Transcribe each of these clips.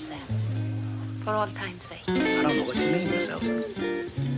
For all time's sake. I don't know what you mean, Miss Elton.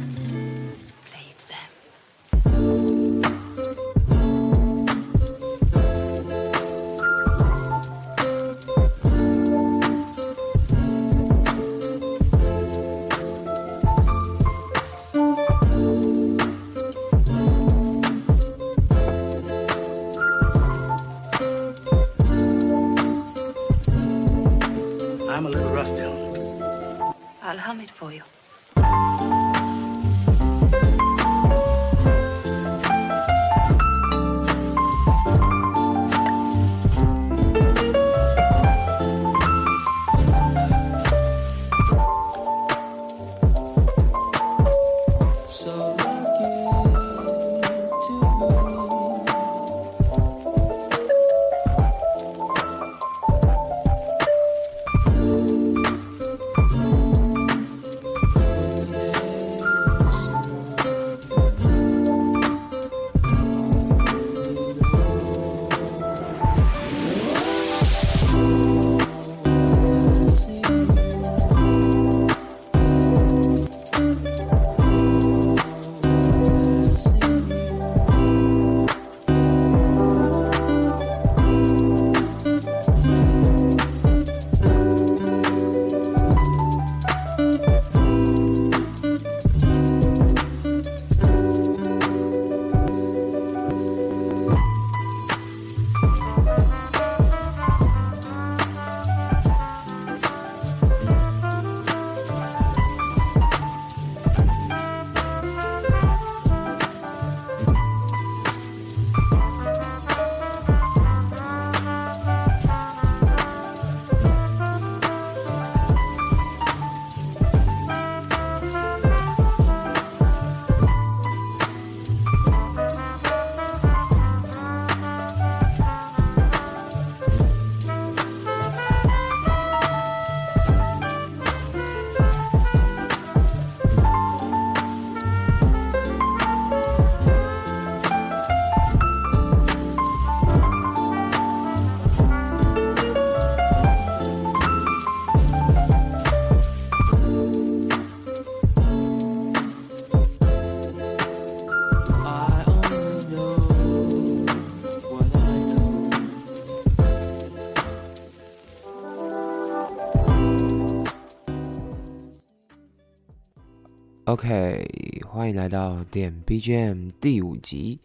OK，欢迎来到点 BGM 第五集。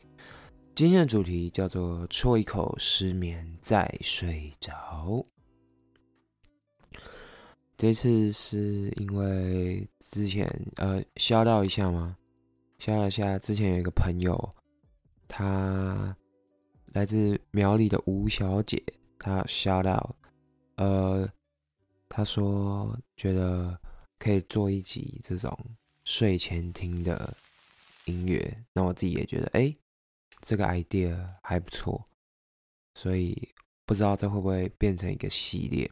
今天的主题叫做“啜一口失眠再睡着”。这次是因为之前呃，消到一下吗？消到一下，之前有一个朋友，她来自苗栗的吴小姐，她消到，呃，她说觉得可以做一集这种睡前听的音乐，那我自己也觉得，哎、这个 idea 还不错，所以不知道这会不会变成一个系列。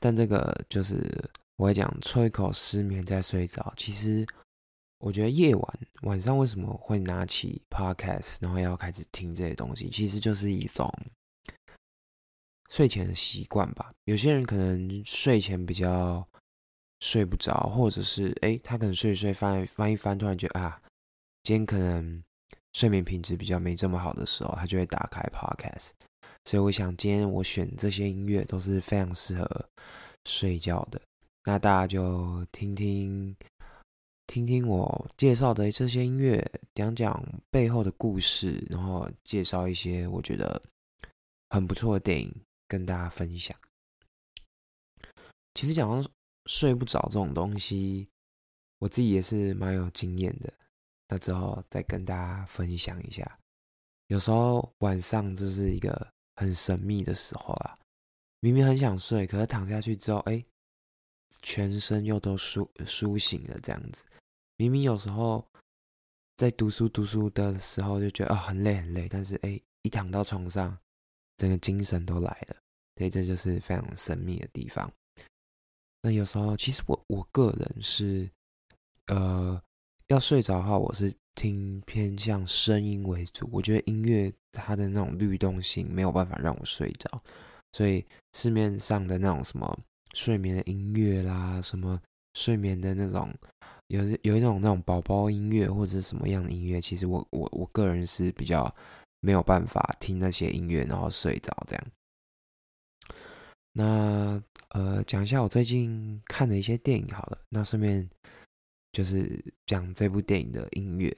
但这个就是我会讲吹一口失眠再睡着。其实我觉得夜晚晚上为什么会拿起 podcast，然后要开始听这些东西，其实就是一种睡前的习惯吧。有些人可能睡前比较睡不着，或者是诶，他可能睡一睡翻翻一翻，突然觉得啊，今天可能睡眠品质比较没这么好的时候，他就会打开 podcast。所以我想今天我选这些音乐都是非常适合睡觉的。那大家就听听听听我介绍的这些音乐，讲讲背后的故事，然后介绍一些我觉得很不错的电影跟大家分享。其实讲到睡不着这种东西，我自己也是蛮有经验的。那之后再跟大家分享一下。有时候晚上就是一个很神秘的时候啦，明明很想睡，可是躺下去之后，哎，全身又都苏苏醒了，这样子。明明有时候在读书读书的时候就觉得啊、很累很累，但是哎，一躺到床上，整个精神都来了。所以这就是非常神秘的地方。那有时候其实我我个人是，呃，要睡着的话，我是听偏向声音为主。我觉得音乐它的那种律动性没有办法让我睡着，所以市面上的那种什么睡眠的音乐啦，什么睡眠的那种有有一种那种宝宝音乐或者是什么样的音乐，其实我我我个人是比较没有办法听那些音乐然后睡着这样。那呃，讲一下我最近看的一些电影好了。那顺便就是讲这部电影的音乐。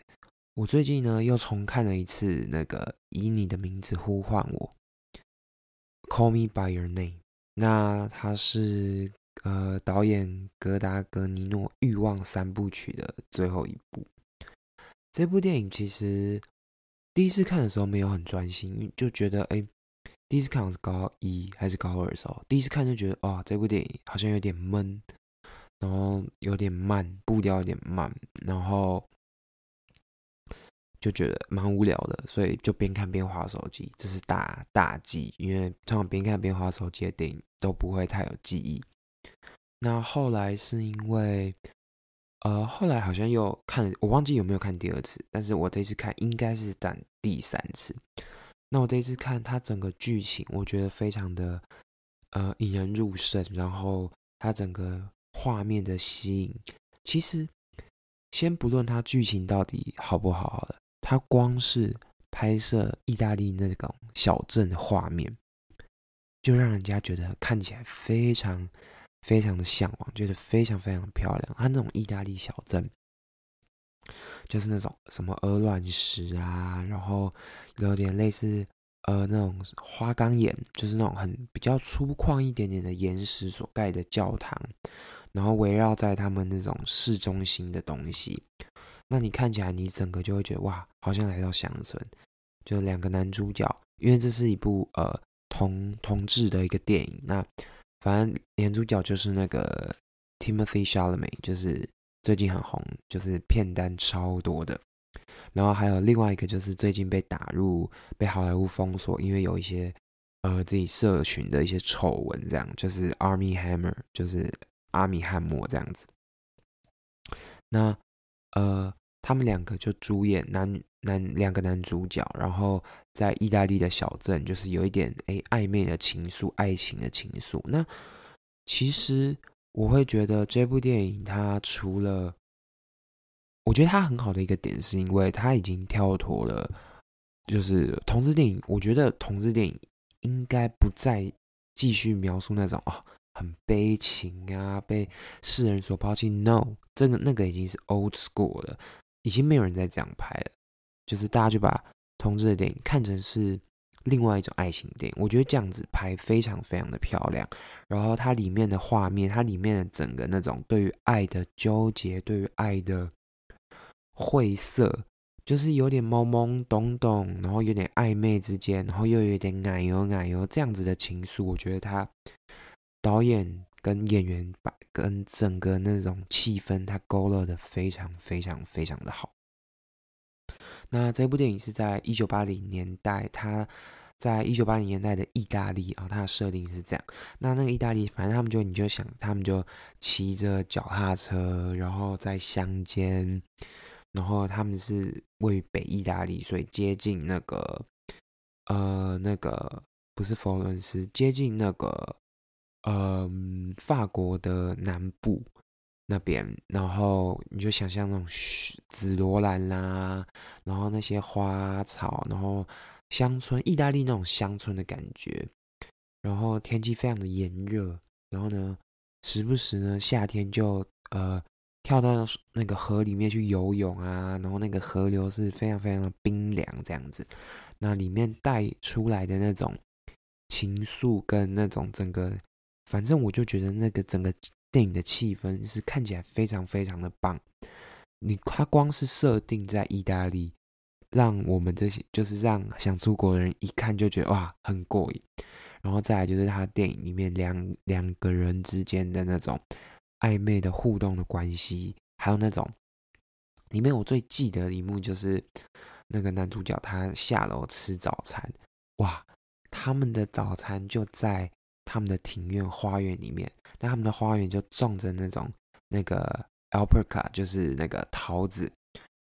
我最近呢又重看了一次那个《以你的名字呼唤我》，Call Me by Your Name。那它是呃导演格达格尼诺《欲望三部曲》的最后一部。这部电影其实第一次看的时候没有很专心，就觉得哎。第一次看我是高一还是高二的时候，第一次看就觉得哇，这部电影好像有点闷，然后有点慢，步调有点慢，然后就觉得蛮无聊的，所以就边看边划手机，这是大大忌，因为通常边看边划手机的电影都不会太有记忆。那后来是因为，呃，后来好像又看，我忘记有没有看第二次，但是我这次看应该是但第三次。那我这次看它整个剧情，我觉得非常的呃引人入胜，然后它整个画面的吸引。其实先不论它剧情到底好不好，好了，它光是拍摄意大利那种小镇的画面，就让人家觉得看起来非常非常的向往，觉得非常非常漂亮。它那种意大利小镇。就是那种什么鹅卵石啊，然后有点类似呃那种花岗岩，就是那种很比较粗犷一点点的岩石所盖的教堂，然后围绕在他们那种市中心的东西，那你看起来你整个就会觉得哇，好像来到乡村。就两个男主角，因为这是一部呃同同志的一个电影，那反正男主角就是那个 Timothy Chalamet，就是。最近很红，就是片单超多的。然后还有另外一个，就是最近被打入被好莱坞封锁，因为有一些呃自己社群的一些丑闻，这样就是 Army Hammer，就是阿米汉默这样子。那呃，他们两个就主演男男两个男主角，然后在意大利的小镇，就是有一点诶暧昧的情愫，爱情的情愫。那其实。我会觉得这部电影，它除了，我觉得它很好的一个点，是因为它已经跳脱了，就是同志电影。我觉得同志电影应该不再继续描述那种哦很悲情啊，被世人所抛弃。No，这个那个已经是 old school 了，已经没有人再这样拍了。就是大家就把同志的电影看成是。另外一种爱情电影，我觉得这样子拍非常非常的漂亮。然后它里面的画面，它里面的整个那种对于爱的纠结，对于爱的晦涩，就是有点懵懵懂懂，然后有点暧昧之间，然后又有点奶油奶油这样子的情愫。我觉得他导演跟演员把跟整个那种气氛，他勾勒的非常非常非常的好。那这部电影是在一九八零年代，它在一九八零年代的意大利啊，它的设定是这样。那那个意大利，反正他们就你就想，他们就骑着脚踏车，然后在乡间，然后他们是位于北意大利，所以接近那个呃那个不是佛罗伦斯，接近那个呃法国的南部。那边，然后你就想象那种紫罗兰啦，然后那些花草，然后乡村，意大利那种乡村的感觉，然后天气非常的炎热，然后呢，时不时呢夏天就呃跳到那个河里面去游泳啊，然后那个河流是非常非常的冰凉这样子，那里面带出来的那种情愫跟那种整个，反正我就觉得那个整个。电影的气氛是看起来非常非常的棒，你它光是设定在意大利，让我们这些就是让想出国的人一看就觉得哇很过瘾，然后再来就是他电影里面两两个人之间的那种暧昧的互动的关系，还有那种里面我最记得的一幕就是那个男主角他下楼吃早餐，哇，他们的早餐就在。他们的庭院花园里面，那他们的花园就种着那种那个 alpaca，就是那个桃子。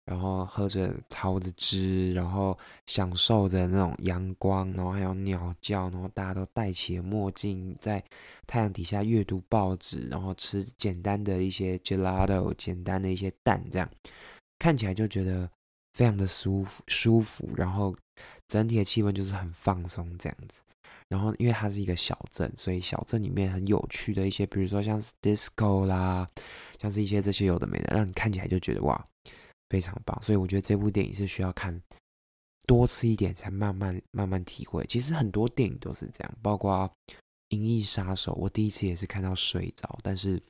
然后喝着桃子汁，然后享受着那种阳光，然后还有鸟叫，然后大家都戴起了墨镜，在太阳底下阅读报纸，然后吃简单的一些 gelato，简单的一些蛋，这样看起来就觉得非常的舒服舒服，然后整体的气氛就是很放松这样子。然后因为它是一个小镇，所以小镇里面很有趣的一些，比如说像是 disco 啦，像是一些这些有的没的，让你看起来就觉得哇。非常棒，所以我觉得这部电影是需要看多次一点，才慢慢慢慢体会。其实很多电影都是这样，包括《银翼杀手》，我第一次也是看到睡着，但是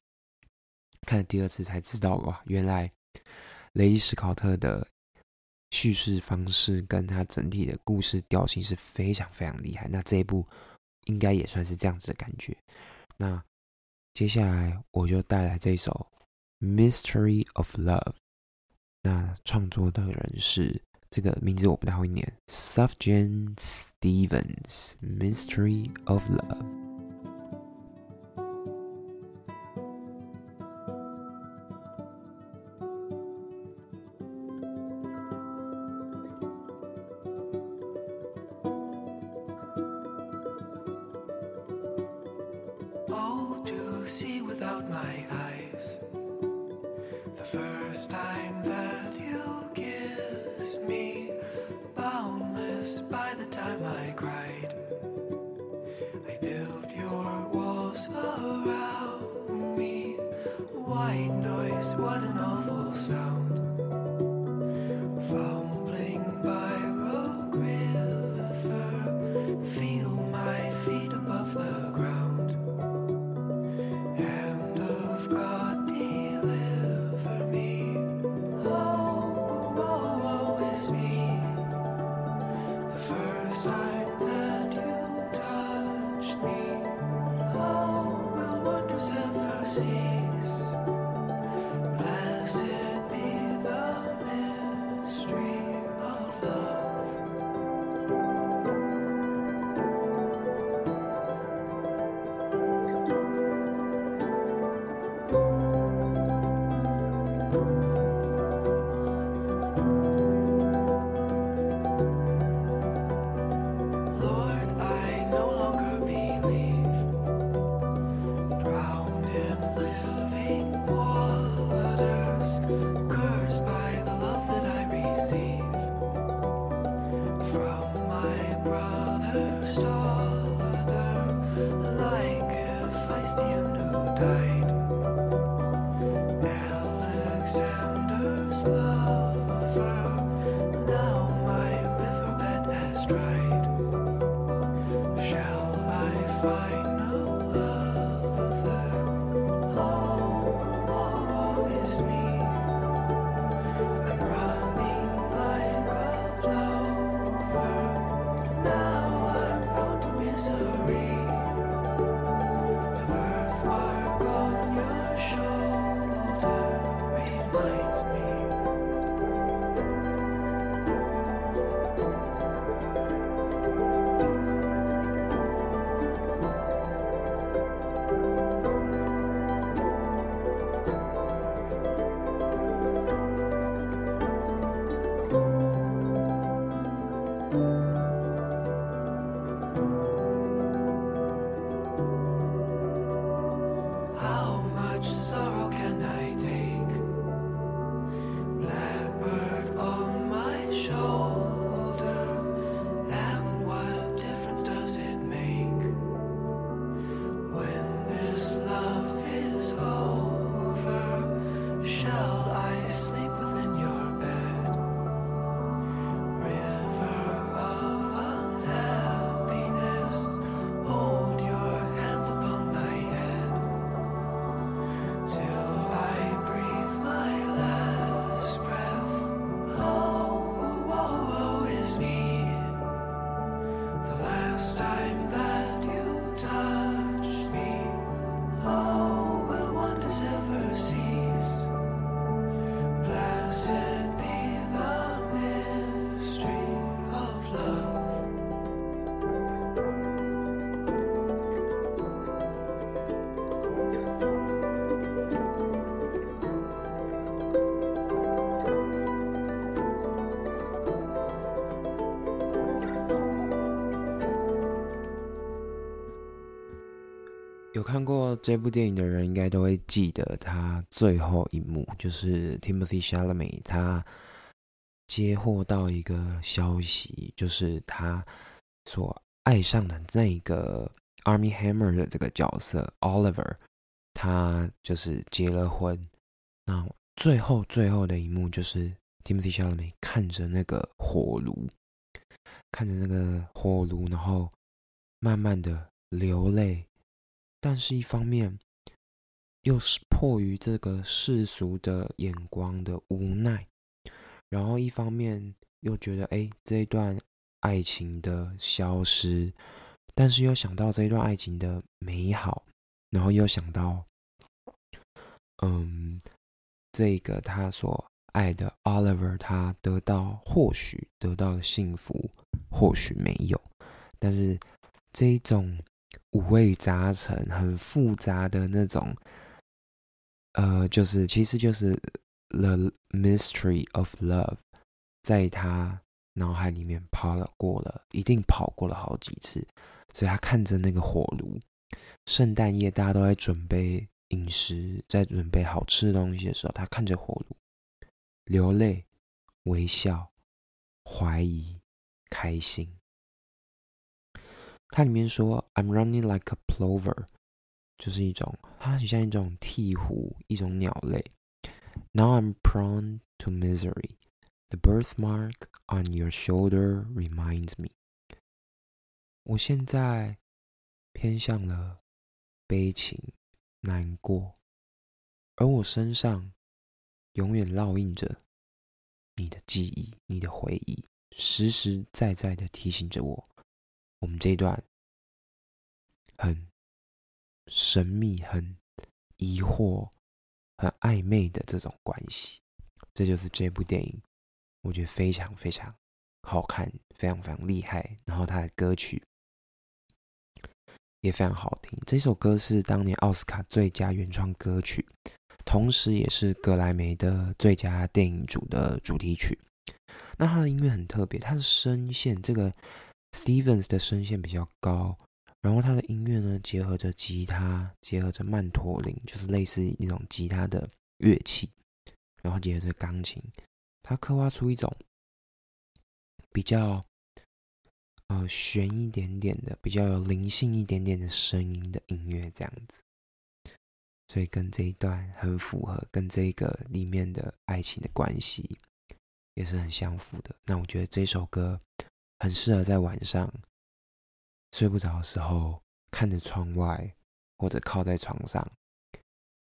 看了第二次才知道哇，原来雷伊·史考特的叙事方式跟他整体的故事调性是非常非常厉害。那这一部应该也算是这样子的感觉。那接下来我就带来这首《Mystery of Love》。那创作的人是这个名字我不太会念，Sufjan Stevens，Mystery of Love。看过这部电影的人，应该都会记得他最后一幕，就是 Timothy Chalamet 他接获到一个消息，就是他所爱上的那个 Army Hammer 的这个角色 Oliver，他就是结了婚。那最后最后的一幕就是 Timothy Chalamet 看着那个火炉，看着那个火炉，然后慢慢的流泪。但是，一方面又是迫于这个世俗的眼光的无奈，然后一方面又觉得，哎，这一段爱情的消失，但是又想到这一段爱情的美好，然后又想到，嗯，这个他所爱的 Oliver，他得到或许得到了幸福，或许没有，但是这一种。五味杂陈、很复杂的那种，呃，就是其实就是 the mystery of love，在他脑海里面跑了过了，一定跑过了好几次，所以他看着那个火炉，圣诞夜大家都在准备饮食，在准备好吃的东西的时候，他看着火炉，流泪、微笑、怀疑、开心。它里面说，I'm running like a plover，就是一种，它很像一种鹈鹕，一种鸟类。Now I'm prone to misery. The birthmark on your shoulder reminds me. 我现在偏向了悲情、难过，而我身上永远烙印着你的记忆、你的回忆，实实在在的提醒着我。我们这一段很神秘、很疑惑、很暧昧的这种关系，这就是这部电影，我觉得非常非常好看，非常非常厉害。然后他的歌曲也非常好听，这首歌是当年奥斯卡最佳原创歌曲，同时也是格莱美的最佳电影组的主题曲。那他的音乐很特别，他的声线这个。Stevens 的声线比较高，然后他的音乐呢，结合着吉他，结合着曼陀林，就是类似那种吉他的乐器，然后结合着钢琴，他刻画出一种比较呃悬一点点的，比较有灵性一点点的声音的音乐，这样子，所以跟这一段很符合，跟这个里面的爱情的关系也是很相符的。那我觉得这首歌。很适合在晚上睡不着的时候，看着窗外，或者靠在床上，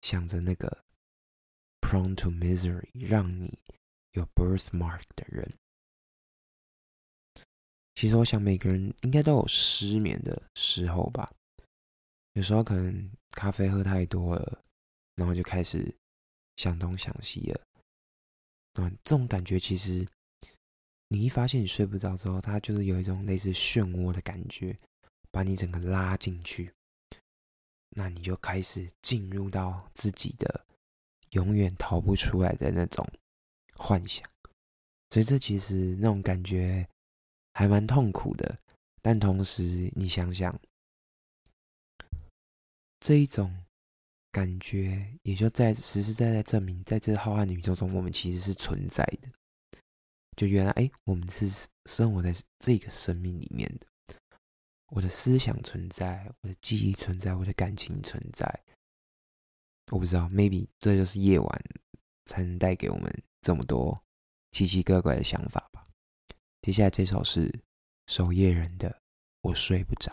想着那个 prone to misery 让你有 birthmark 的人。其实我想每个人应该都有失眠的时候吧，有时候可能咖啡喝太多了，然后就开始想东想西了。嗯，这种感觉其实。你一发现你睡不着之后，它就是有一种类似漩涡的感觉，把你整个拉进去，那你就开始进入到自己的永远逃不出来的那种幻想。所以这其实那种感觉还蛮痛苦的，但同时你想想，这一种感觉也就在实实在在证明，在这浩瀚的宇宙中，我们其实是存在的。就原来，哎，我们是生活在这个生命里面的。我的思想存在，我的记忆存在，我的感情存在。我不知道，maybe 这就是夜晚才能带给我们这么多奇奇怪怪的想法吧。接下来这首是守夜人的《我睡不着》。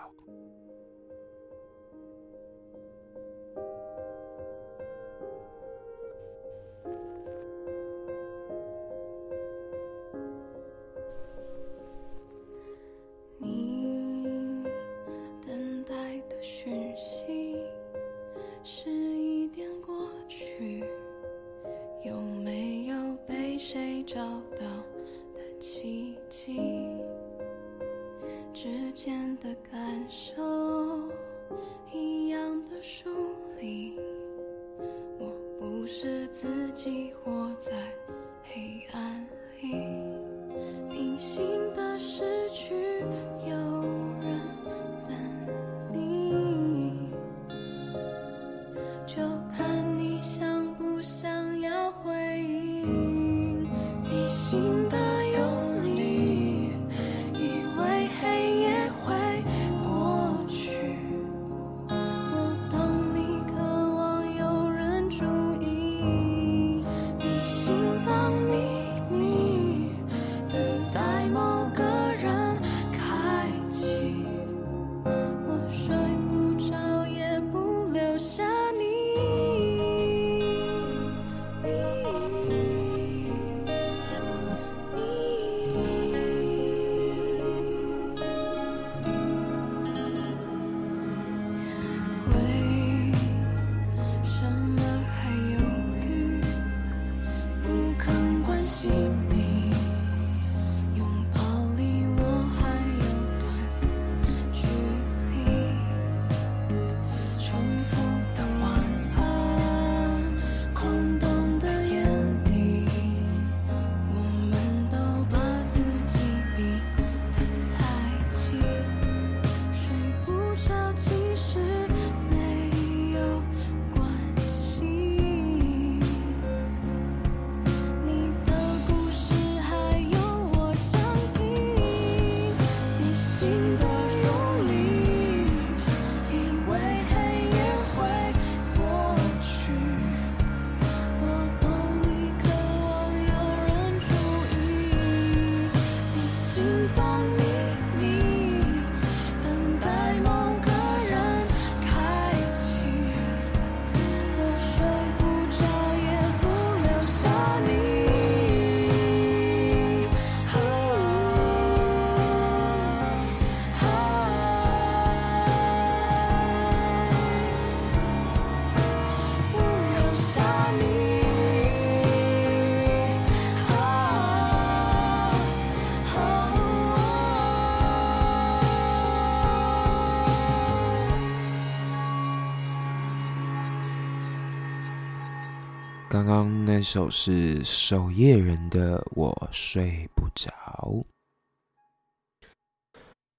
刚刚那首是守夜人的《我睡不着》。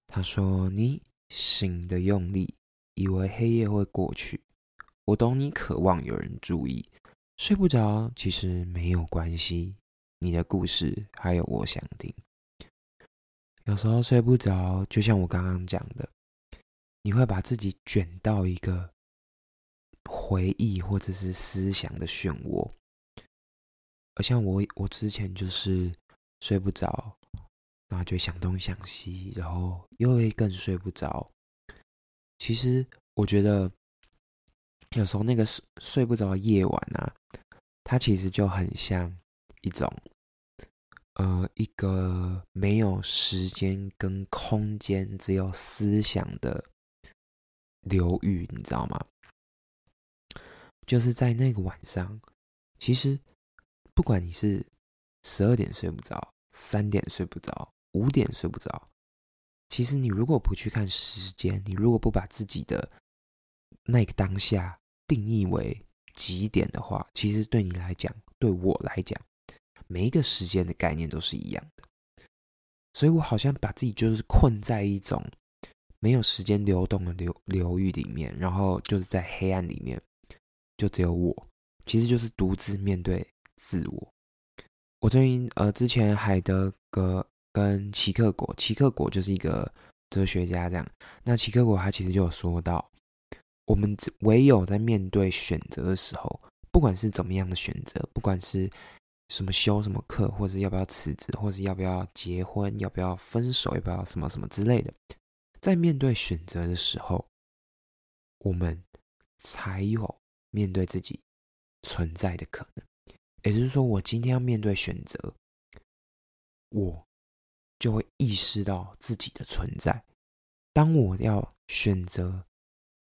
他说：“你醒的用力，以为黑夜会过去。我懂你渴望有人注意，睡不着其实没有关系。你的故事还有我想听。有时候睡不着，就像我刚刚讲的，你会把自己卷到一个回忆或者是思想的漩涡。而像我，我之前就是睡不着，然后就想东想西，然后又会更睡不着。其实我觉得，有时候那个睡睡不着的夜晚啊，它其实就很像一种，呃，一个没有时间跟空间，只有思想的流域，你知道吗？就是在那个晚上，其实不管你是十二点睡不着、三点睡不着、五点睡不着，其实你如果不去看时间，你如果不把自己的那个当下定义为几点的话，其实对你来讲，对我来讲，每一个时间的概念都是一样的。所以我好像把自己就是困在一种没有时间流动的流流域里面，然后就是在黑暗里面，就只有我，其实就是独自面对自我。我最近呃，之前海德格跟齐克果，齐克果就是一个哲学家，这样。那齐克果他其实就有说到，我们只唯有在面对选择的时候，不管是怎么样的选择，不管是什么修什么课，或是要不要辞职，或是要不要结婚，要不要分手，要不要什么什么之类的，在面对选择的时候，我们才有面对自己存在的可能。也就是说，我今天要面对选择，我就会意识到自己的存在。当我要选择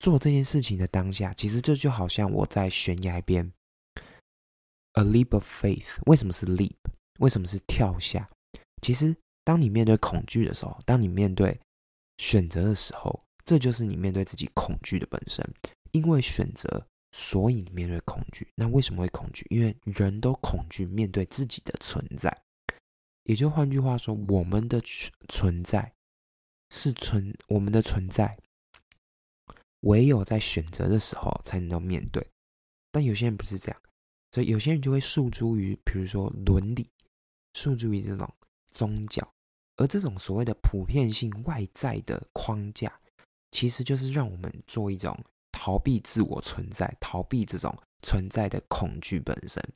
做这件事情的当下，其实这就好像我在悬崖边，a leap of faith。为什么是 leap？为什么是跳下？其实，当你面对恐惧的时候，当你面对选择的时候，这就是你面对自己恐惧的本身。因为选择，所以你面对恐惧。那为什么会恐惧？因为人都恐惧面对自己的存在。也就换句话说，我们的存存在是存我们的存在，唯有在选择的时候才能够面对。但有些人不是这样，所以有些人就会诉诸于，比如说伦理，诉诸于这种宗教，而这种所谓的普遍性外在的框架，其实就是让我们做一种逃避自我存在，逃避这种存在的恐惧本身。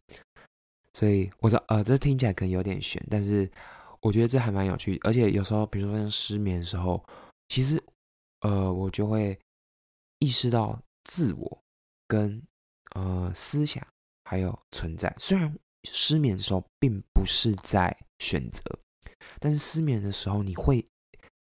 所以我说，呃，这听起来可能有点悬，但是我觉得这还蛮有趣。而且有时候，比如说像失眠的时候，其实，呃，我就会意识到自我跟呃思想还有存在。虽然失眠的时候并不是在选择，但是失眠的时候你会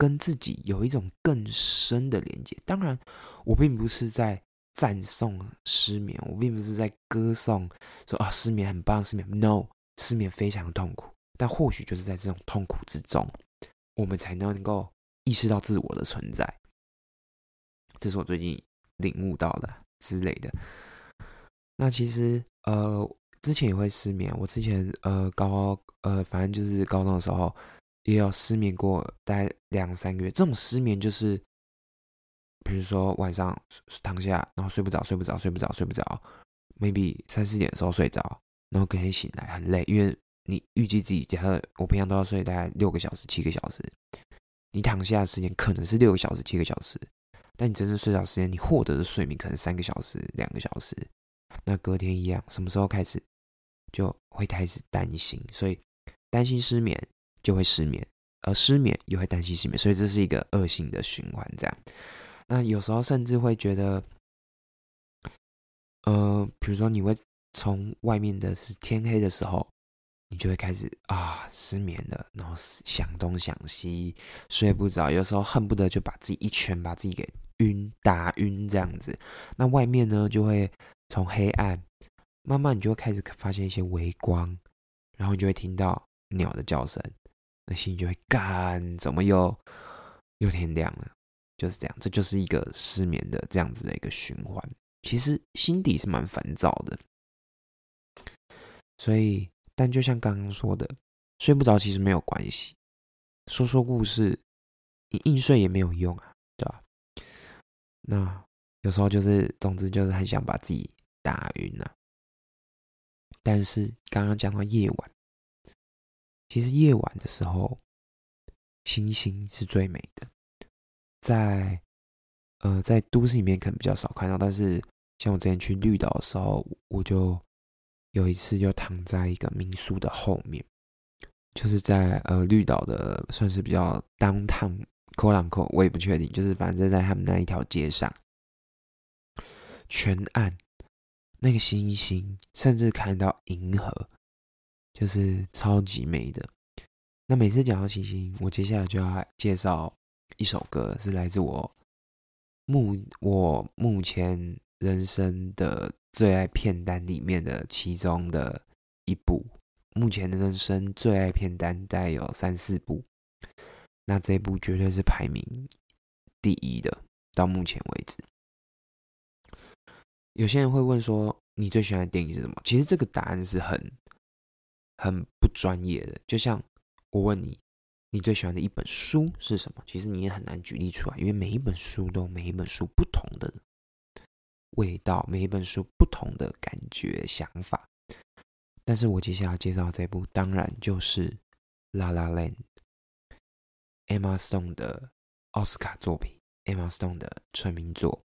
跟自己有一种更深的连接。当然，我并不是在赞颂失眠，我并不是在歌颂说啊失眠很棒，失眠 no，失眠非常痛苦。但或许就是在这种痛苦之中，我们才能够意识到自我的存在。这是我最近领悟到的之类的。那其实呃。之前也会失眠，我之前呃高呃反正就是高中的时候也有失眠过，大概两三个月。这种失眠就是，比如说晚上躺下，然后睡不着，睡不着，睡不着，睡不着，maybe 三四点的时候睡着，然后隔天醒来很累，因为你预计自己假设我平常都要睡大概六个小时、七个小时，你躺下的时间可能是六个小时、七个小时，但你真正睡着时间，你获得的睡眠可能三个小时、两个小时，那隔天一样，什么时候开始？就会开始担心，所以担心失眠就会失眠，而失眠又会担心失眠，所以这是一个恶性的循环。这样，那有时候甚至会觉得，呃，比如说你会从外面的是天黑的时候，你就会开始啊失眠了，然后想东想西，睡不着，有时候恨不得就把自己一拳把自己给晕打晕这样子。那外面呢，就会从黑暗。慢慢你就会开始发现一些微光，然后你就会听到鸟的叫声，心就会干，怎么又又天亮了？就是这样，这就是一个失眠的这样子的一个循环。其实心底是蛮烦躁的，所以，但就像刚刚说的，睡不着其实没有关系，说说故事，你硬睡也没有用啊，对吧？那有时候就是，总之就是很想把自己打晕啊。但是刚刚讲到夜晚，其实夜晚的时候，星星是最美的。在呃，在都市里面可能比较少看到，但是像我之前去绿岛的时候，我就有一次就躺在一个民宿的后面，就是在呃绿岛的算是比较当趟扣朗扣，我也不确定，就是反正在他们那一条街上，全暗。那个星星，甚至看到银河，就是超级美的。那每次讲到星星，我接下来就要介绍一首歌，是来自我目我目前人生的最爱片单里面的其中的一部。目前的人生最爱片单大概有三四部，那这部绝对是排名第一的，到目前为止。有些人会问说：“你最喜欢的电影是什么？”其实这个答案是很很不专业的。就像我问你，你最喜欢的一本书是什么？其实你也很难举例出来，因为每一本书都每一本书不同的味道，每一本书不同的感觉想法。但是我接下来介绍这部，当然就是《La La Land》，Emma Stone 的奥斯卡作品，Emma Stone 的成名作，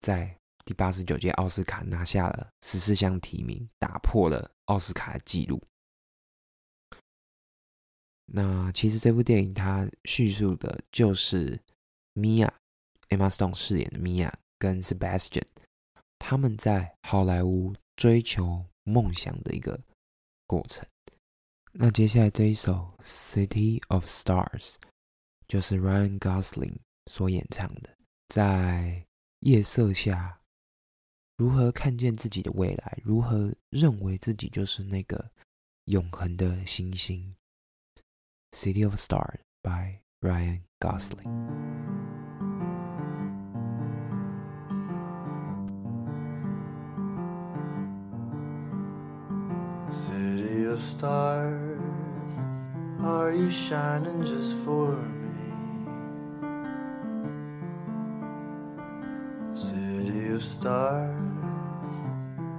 在。第八十九届奥斯卡拿下了十四项提名，打破了奥斯卡的纪录。那其实这部电影它叙述的就是米娅 （Emma Stone） 饰演的米娅跟 Sebastian 他们在好莱坞追求梦想的一个过程。那接下来这一首《City of Stars》就是 Ryan Gosling 所演唱的，在夜色下。如何看见自己的未来？如何认为自己就是那个永恒的星星？City of Stars by Ryan Gosling。City of stars, are you shining just for me? City of stars.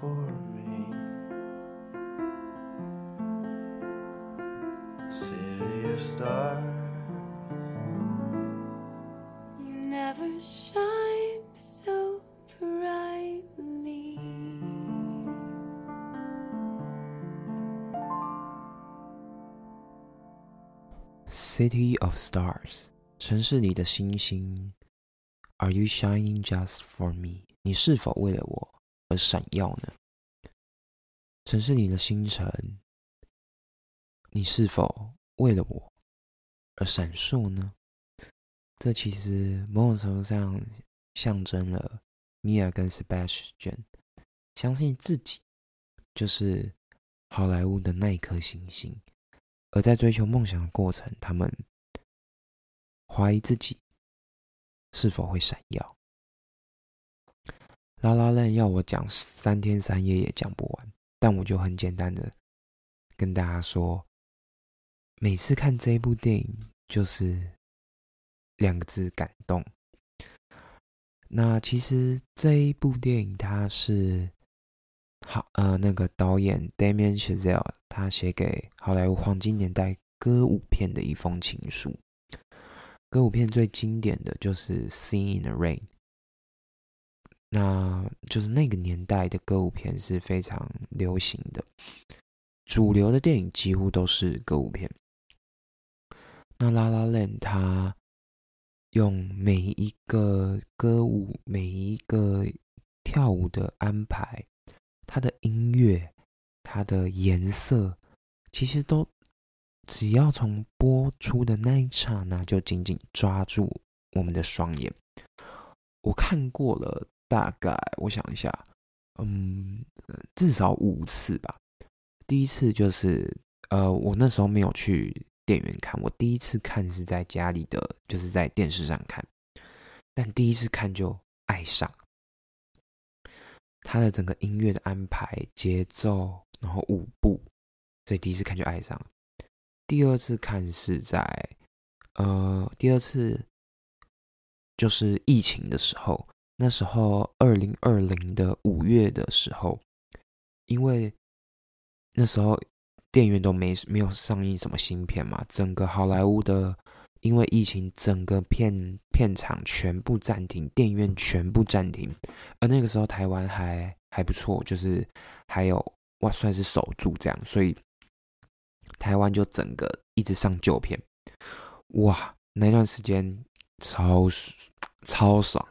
for me? City of stars. You never shine so brightly. City of Stars，城市里的星星。Are you shining just for me？你是否为了我 而闪耀呢？城市里的星辰，你是否为了我而闪烁呢？这其实某种程度上象征了米娅跟 Sebastian 相信自己就是好莱坞的那一颗星星。而在追求梦想的过程，他们怀疑自己是否会闪耀。拉拉链要我讲三天三夜也讲不完，但我就很简单的跟大家说，每次看这部电影就是两个字：感动。那其实这一部电影它是好呃那个导演 Damien Chazelle 他写给好莱坞黄金年代歌舞片的一封情书。歌舞片最经典的就是《Sing in the Rain》，那就是那个年代的歌舞片是非常流行的，主流的电影几乎都是歌舞片。那《拉拉链》它用每一个歌舞、每一个跳舞的安排，它的音乐、它的颜色，其实都只要从播出的那一刹那就紧紧抓住我们的双眼。我看过了，大概我想一下，嗯，至少五次吧。第一次就是，呃，我那时候没有去电影院看，我第一次看是在家里的，就是在电视上看，但第一次看就爱上。他的整个音乐的安排、节奏，然后舞步，所以第一次看就爱上了。第二次看是在，呃，第二次就是疫情的时候，那时候二零二零的五月的时候，因为那时候电影院都没没有上映什么新片嘛，整个好莱坞的因为疫情，整个片片场全部暂停，电影院全部暂停。而那个时候台湾还还不错，就是还有哇算是守住这样，所以台湾就整个一直上旧片，哇，那段时间超超爽。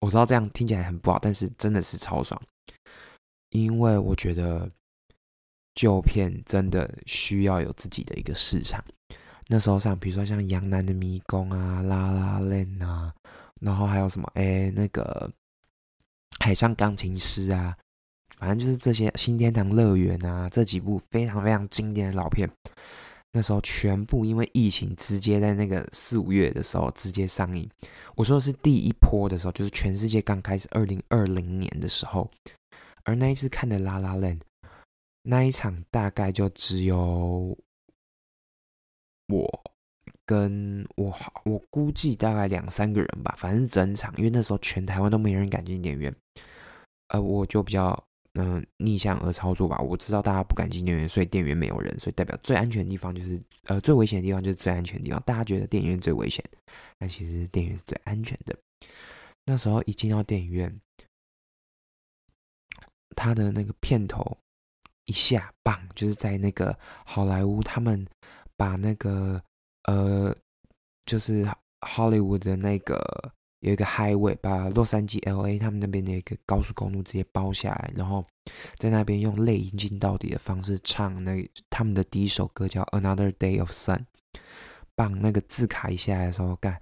我知道这样听起来很不好，但是真的是超爽，因为我觉得旧片真的需要有自己的一个市场。那时候像，比如说像《杨楠的迷宫》啊，《拉拉链》啊，然后还有什么哎那个《海上钢琴师》啊，反正就是这些《新天堂乐园》啊，这几部非常非常经典的老片。那时候全部因为疫情，直接在那个四五月的时候直接上映。我说的是第一波的时候，就是全世界刚开始，二零二零年的时候，而那一次看的《拉拉链》，那一场大概就只有我跟我好，我估计大概两三个人吧，反正整场，因为那时候全台湾都没人敢进电影院，呃，我就比较嗯、逆向而操作吧。我知道大家不敢进电影院，所以电影院没有人，所以代表最安全的地方就是呃最危险的地方就是最安全的地方。大家觉得电影院最危险，但其实电影院是最安全的。那时候一进到电影院，他的那个片头一下棒，就是在那个好莱坞，他们把那个呃，就是 Hollywood 的那个有一个 highway，把洛杉矶 LA 他们那边的一个高速公路直接包下来，然后在那边用泪饮尽到底的方式唱那他们的第一首歌叫 Another Day of Sun，棒那个字卡一下来的时候，干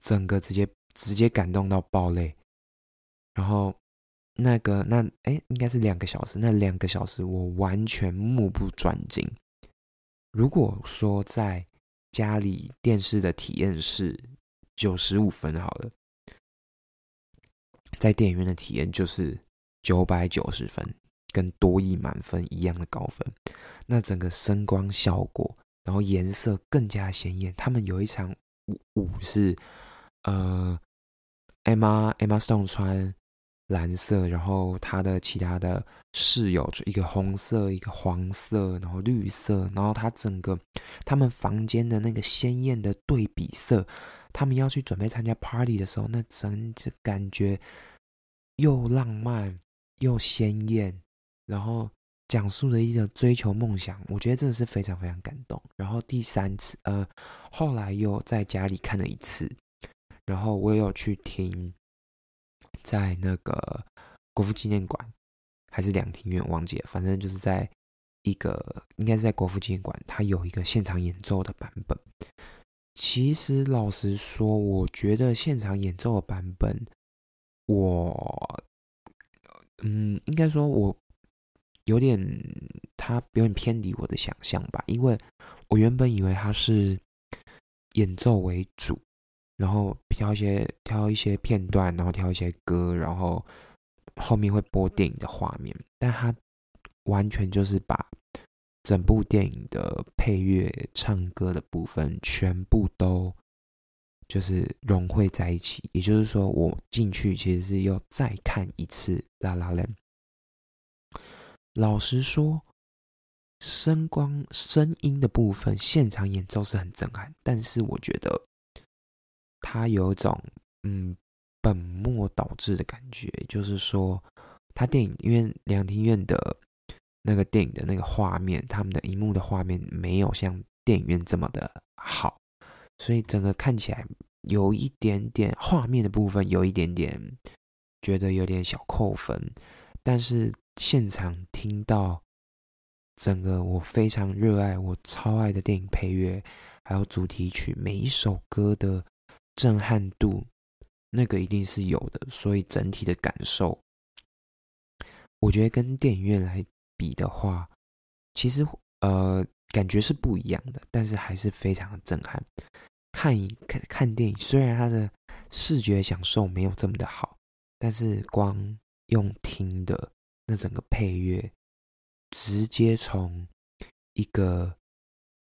整个直接直接感动到爆泪，然后那个那哎应该是两个小时，那两个小时我完全目不转睛。如果说在家里电视的体验是九十五分好了，在电影院的体验就是九百九十分，跟多益满分一样的高分。那整个声光效果，然后颜色更加鲜艳。他们有一场舞舞是呃，Emma Emma 上穿蓝色，然后他的其他的室友就一个红色，一个黄色，然后绿色，然后他整个他们房间的那个鲜艳的对比色，他们要去准备参加 party 的时候，那整个感觉又浪漫又鲜艳，然后讲述了一个追求梦想，我觉得真的是非常非常感动。然后第三次，呃，后来又在家里看了一次，然后我也有去听。在那个国父纪念馆还是两厅院，忘记了，反正就是在一个应该是在国父纪念馆，它有一个现场演奏的版本。其实老实说，我觉得现场演奏的版本，我嗯，应该说我有点它有点偏离我的想象吧，因为我原本以为它是演奏为主。然后挑一些挑一些片段，然后挑一些歌，然后后面会播电影的画面，但它完全就是把整部电影的配乐、唱歌的部分全部都就是融汇在一起。也就是说，我进去其实是又再看一次《La La Land》。老实说，声光、声音的部分，现场演奏是很震撼，但是我觉得。它有一种嗯本末倒置的感觉，就是说，它电影因为两厅院的那个电影的那个画面，他们的荧幕的画面没有像电影院这么的好，所以整个看起来有一点点画面的部分有一点点觉得有点小扣分，但是现场听到整个我非常热爱、我超爱的电影配乐，还有主题曲每一首歌的。震撼度，那个一定是有的，所以整体的感受，我觉得跟电影院来比的话，其实呃感觉是不一样的，但是还是非常的震撼。看一看看电影，虽然它的视觉享受没有这么的好，但是光用听的那整个配乐，直接从一个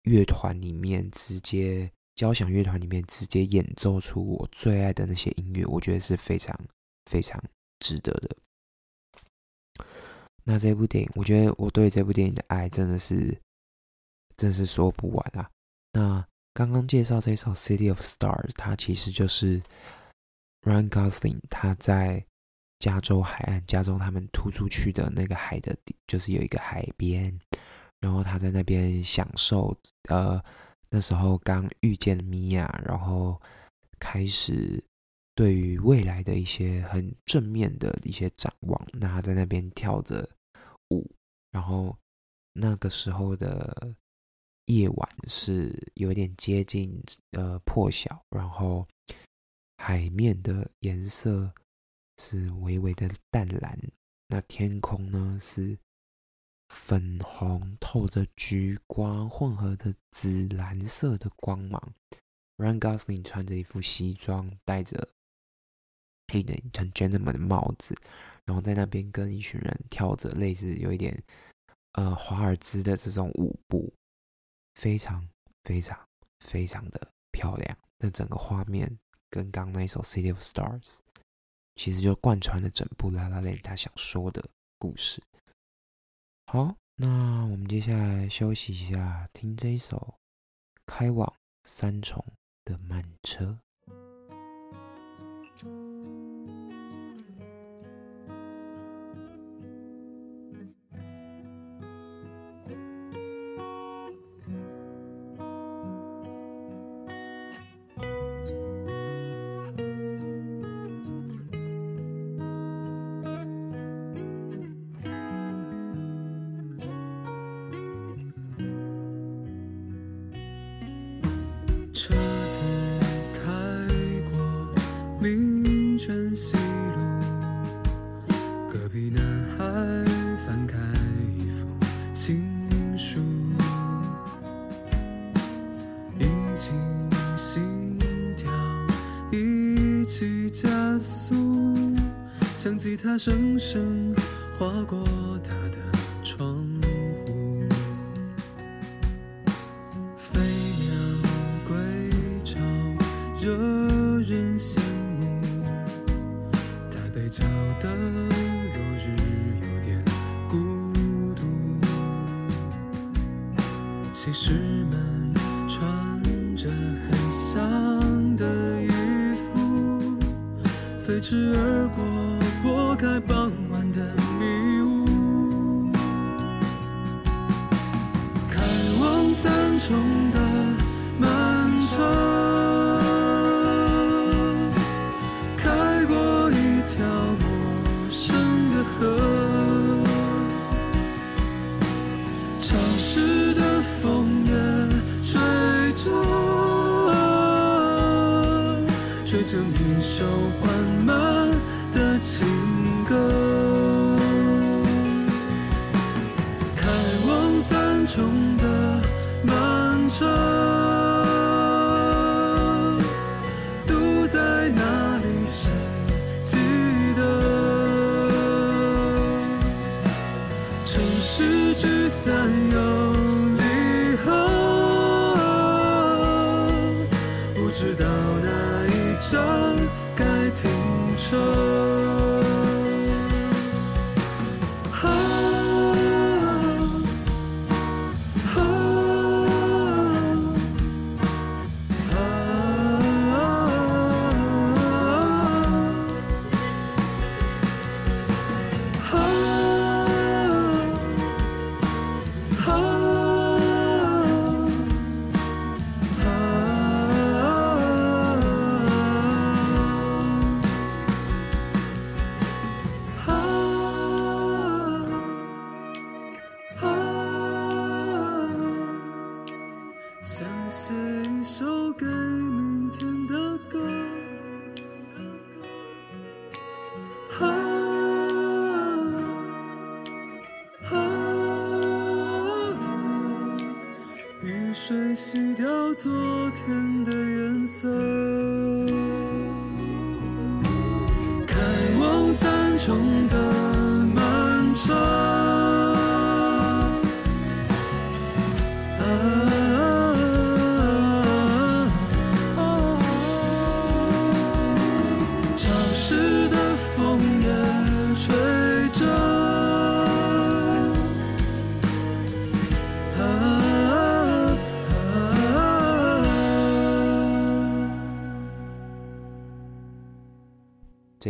乐团里面直接。交响乐团里面直接演奏出我最爱的那些音乐，我觉得是非常非常值得的。那这部电影，我觉得我对这部电影的爱真的是，真是说不完啊。那刚刚介绍这首《City of Stars》，它其实就是 Ryan Gosling 他在加州海岸，加州他们突出去的那个海的，就是有一个海边，然后他在那边享受呃。那时候刚遇见米娅，然后开始对于未来的一些很正面的一些展望。那他在那边跳着舞，然后那个时候的夜晚是有点接近呃破晓，然后海面的颜色是微微的淡蓝，那天空呢是。粉红透着橘光，混合着紫蓝色的光芒。Ryan Gosling 穿着一副西装，戴着黑的很 gentleman 的帽子，然后在那边跟一群人跳着类似有一点呃华尔兹的这种舞步，非常非常非常的漂亮。那整个画面跟刚那一首《City of Stars》，其实就贯穿了整部《拉拉链》他想说的故事。好，那我们接下来休息一下，听这一首《开往三重的慢》。车声声划过昨天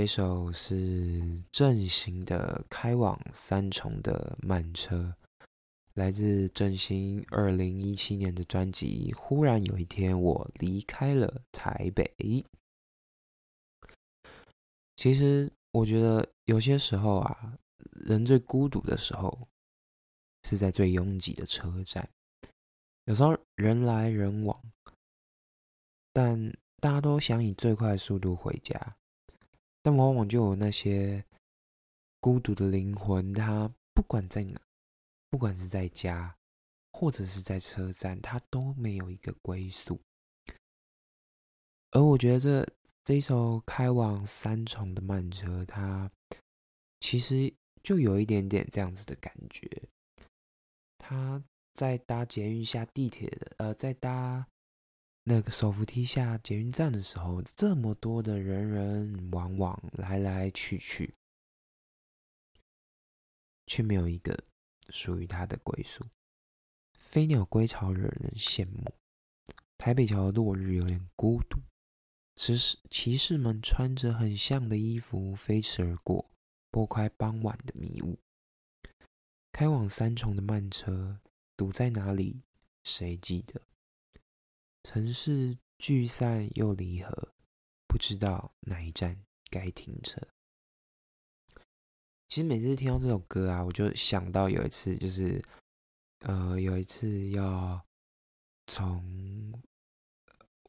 这首是振兴的开往三重的慢车，来自振兴二零一七年的专辑《忽然有一天我离开了台北》。其实我觉得有些时候啊，人最孤独的时候是在最拥挤的车站，有时候人来人往，但大家都想以最快的速度回家。但往往就有那些孤独的灵魂，他不管在哪，不管是在家，或者是在车站，他都没有一个归宿。而我觉得这这一首开往三重的慢车，它其实就有一点点这样子的感觉。他在搭捷运下地铁的，呃，在搭那个手扶梯下捷运站的时候，这么多的人人往往来来去去，却没有一个属于他的归宿。飞鸟归巢，惹人羡慕。台北桥的落日有点孤独，骑士骑士们穿着很像的衣服飞驰而过，拨开傍晚的迷雾。开往三重的慢车堵在哪里？谁记得？城市聚散又离合，不知道哪一站该停车。其实每次听到这首歌啊，我就想到有一次，就是呃，有一次要从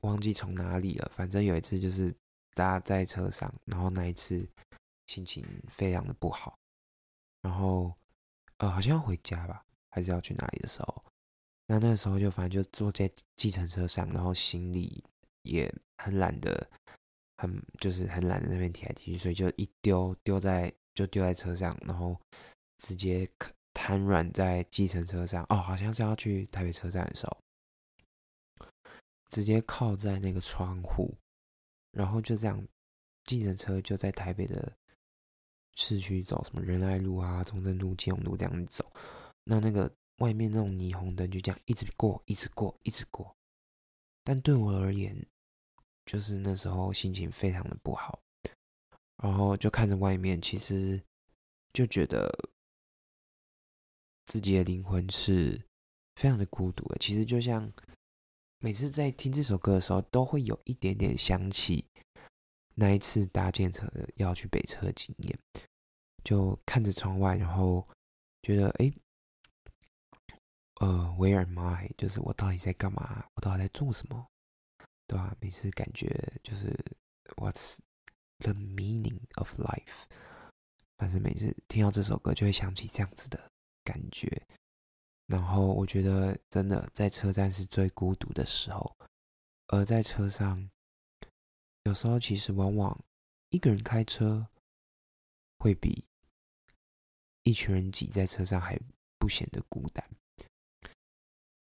忘记从哪里了，反正有一次就是大家在车上，然后那一次心情非常的不好，然后呃好像要回家吧，还是要去哪里的时候，那那时候就反正就坐在计程车上，然后行李也很懒得，很就是很懒得那边提来提去，所以就一丢丢在就丢在车上，然后直接瘫软在计程车上。哦，好像是要去台北车站的时候。直接靠在那个窗户，然后就这样，计程车就在台北的市区走，什么仁爱路啊、中正路、基隆路这样走。那那个外面那种霓虹灯就这样一直过，一直过，一直过。但对我而言，就是那时候心情非常的不好，然后就看着外面，其实就觉得自己的灵魂是非常的孤独的。其实就像。每次在听这首歌的时候，都会有一点点想起那一次搭建车要去北车的经验。就看着窗外，然后觉得，哎，呃，Where am I？就是我到底在干嘛？我到底在做什么？对吧？每次感觉就是 What's the meaning of life？反正每次听到这首歌，就会想起这样子的感觉。然后我觉得，真的在车站是最孤独的时候，而在车上，有时候其实往往一个人开车，会比一群人挤在车上还不显得孤单。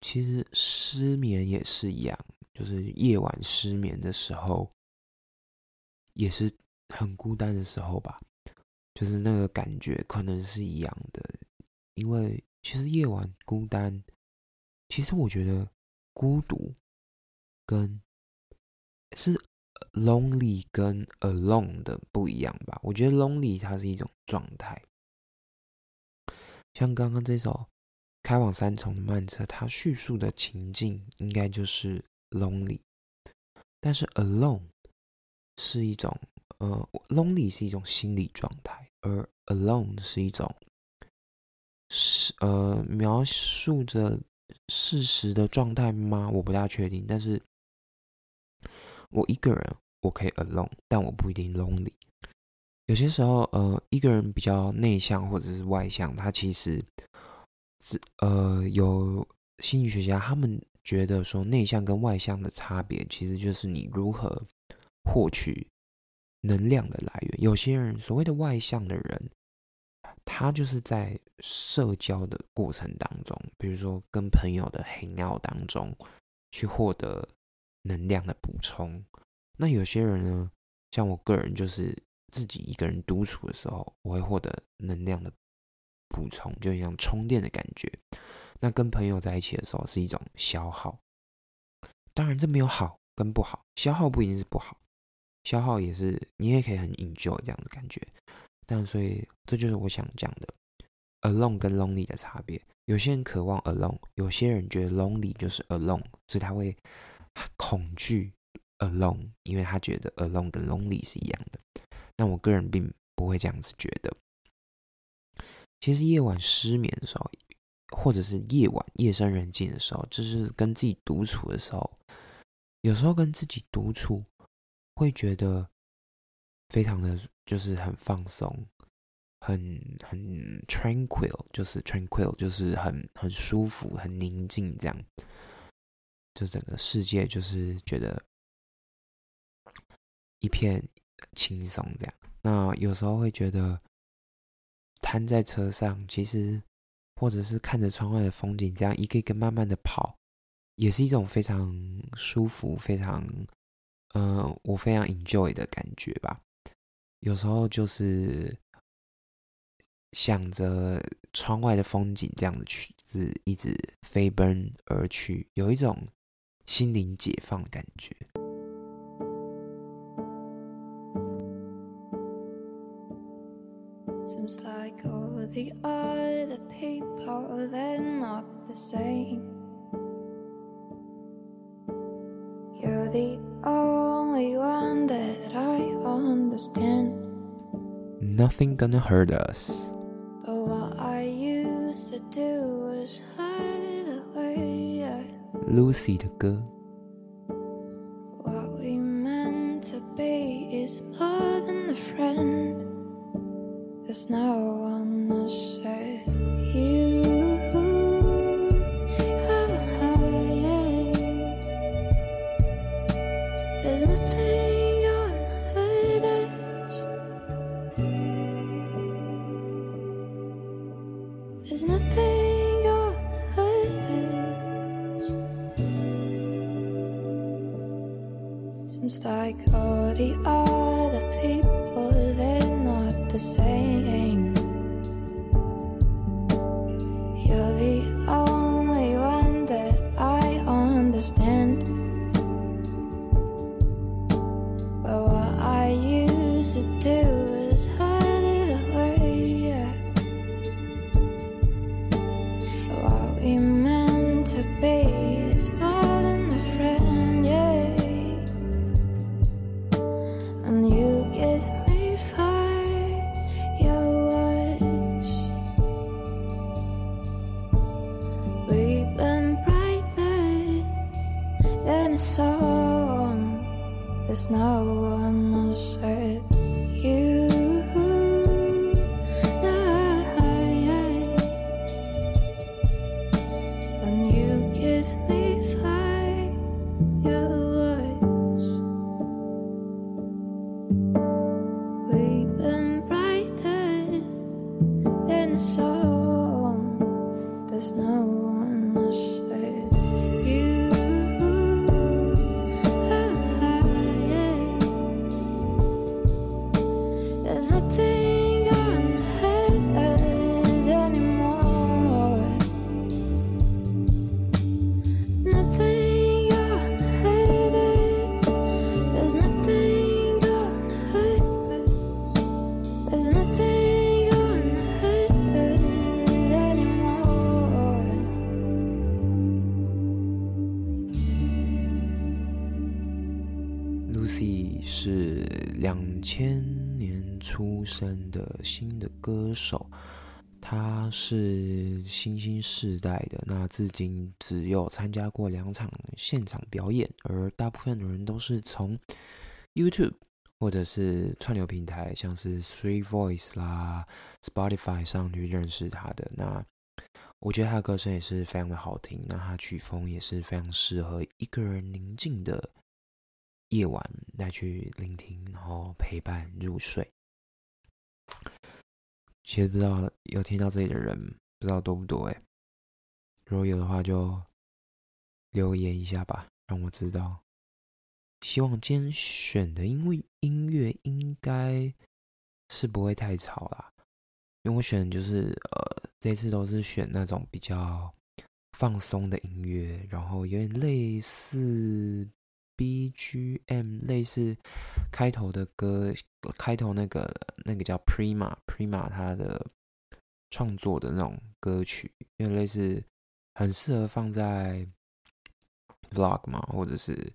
其实失眠也是一样，就是夜晚失眠的时候，也是很孤单的时候吧，就是那个感觉可能是一样的，因为。其实夜晚孤单，其实我觉得孤独跟是 lonely 跟 alone 的不一样吧。我觉得 lonely 它是一种状态，像刚刚这首开往三重的慢车，它叙述的情境应该就是 lonely，但是 alone 是一种呃 lonely 是一种心理状态，而 alone 是一种。是呃，描述着事实的状态吗？我不大确定。但是，我一个人我可以 alone，但我不一定 lonely。有些时候，呃，一个人比较内向或者是外向，他其实，呃，有心理学家他们觉得说，内向跟外向的差别，其实就是你如何获取能量的来源。有些人所谓的外向的人。他就是在社交的过程当中，比如说跟朋友的黑尿当中，去获得能量的补充。那有些人呢，像我个人，就是自己一个人独处的时候，我会获得能量的补充，就像充电的感觉。那跟朋友在一起的时候，是一种消耗。当然，这没有好跟不好，消耗不一定是不好，消耗也是你也可以很 enjoy 这样的感觉。但所以，这就是我想讲的，alone 跟 lonely 的差别。有些人渴望 alone，有些人觉得 lonely 就是 alone，所以他会恐惧 alone，因为他觉得 alone 跟 lonely 是一样的。那我个人并不会这样子觉得。其实夜晚失眠的时候，或者是夜晚夜深人静的时候，就是跟自己独处的时候，有时候跟自己独处会觉得。非常的就是很放松，很很 tranquil，就是 tranquil，就是很很舒服、很宁静这样，就整个世界就是觉得一片轻松这样。那有时候会觉得瘫在车上，其实或者是看着窗外的风景，这样一个一个慢慢的跑，也是一种非常舒服、非常呃，我非常 enjoy 的感觉吧。有时候就是想着窗外的风景，这样子去，是一直飞奔而去，有一种心灵解放的感觉。Seems like all the other people, they're not the same. You're the only one that I understand. Nothing gonna hurt us. But what I used to do was hide it away. Lucy 的歌，There's nothing 千年出生的新的歌手，他是新兴世代的。那至今只有参加过两场现场表演，而大部分的人都是从 YouTube 或者是串流平台，像是 Three Voice 啦、Spotify 上去认识他的。那我觉得他的歌声也是非常的好听，那他曲风也是非常适合一个人宁静的夜晚再去聆听，然后陪伴入睡。其实不知道有听到这里的人，不知道多不多哎。如果有的话，就留言一下吧，让我知道。希望今天选的音乐音乐应该是不会太吵啦，因为我选的就是呃，这次都是选那种比较放松的音乐，然后有点类似 BGM 类似开头的歌，开头那个那个叫 Prima Prima 他的创作的那种歌曲，因为类似很适合放在 Vlog 嘛，或者是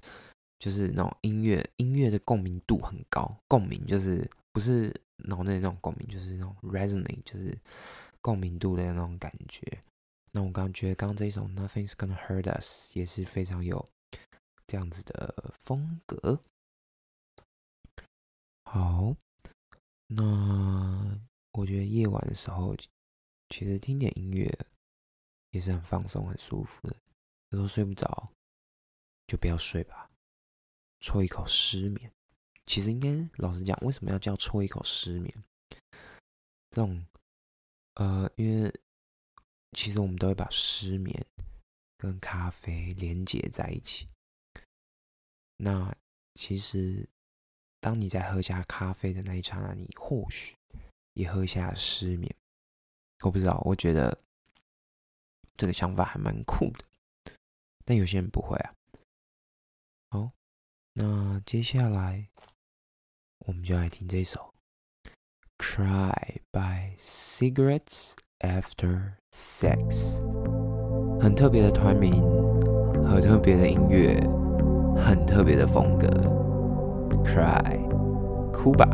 就是那种音乐音乐的共鸣度很高，共鸣就是不是脑内那种共鸣，就是那种 resonate，就是共鸣度的那种感觉。那我刚觉得刚刚这一首 Nothing's Gonna Hurt Us 也是非常有这样子的风格。好，那我觉得夜晚的时候，其实听点音乐也是很放松、很舒服的。有时候睡不着，就不要睡吧，抽一口失眠。其实应该老实讲，为什么要叫抽一口失眠？这种呃，因为其实我们都会把失眠跟咖啡连接在一起。那其实，当你在喝下咖啡的那一刹那，你或许也喝下失眠。我不知道，我觉得这个想法还蛮酷的，但有些人不会啊。好，那接下来我们就来听这首《Cry by Cigarettes After Sex》，很特别的团名，很特别的音乐，很特别的风格。Cry，哭吧。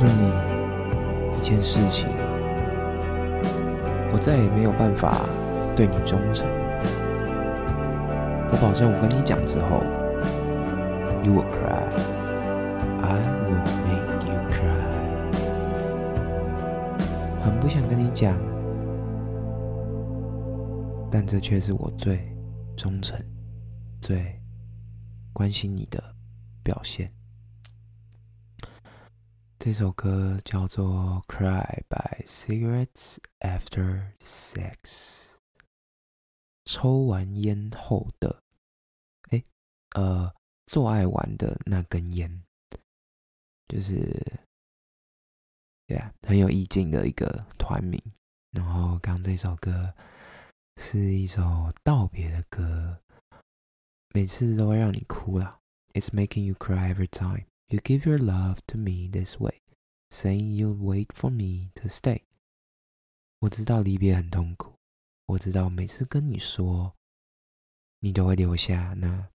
诉你一件事情，我再也没有办法对你忠诚。我保证，我跟你讲之后，You will cry, I will make you cry。很不想跟你讲，但这却是我最忠诚、最关心你的表现。这首歌叫做《Cry by Cigarettes After Sex》，抽完烟后的，哎，呃，做爱完的那根烟。就是对啊，很有意境的一个团名。然后刚这首歌是一首道别的歌，每次都会让你哭啦。It's making you cry every time you give your love to me this way, saying you'll wait for me to stay。我知道离别很痛苦，我知道每次跟你说，你都会留下那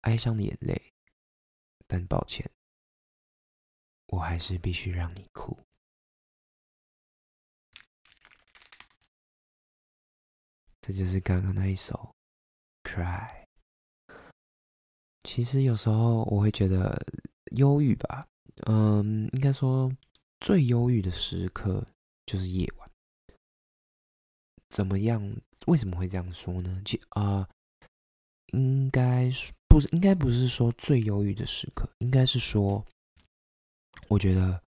哀伤的眼泪，但抱歉，我还是必须让你哭。这就是刚刚那一首《Cry》。其实有时候我会觉得忧郁吧，嗯，应该说最忧郁的时刻就是夜晚。怎么样？为什么会这样说呢？其啊、应该不是？应该不是说最忧郁的时刻，应该是说，我觉得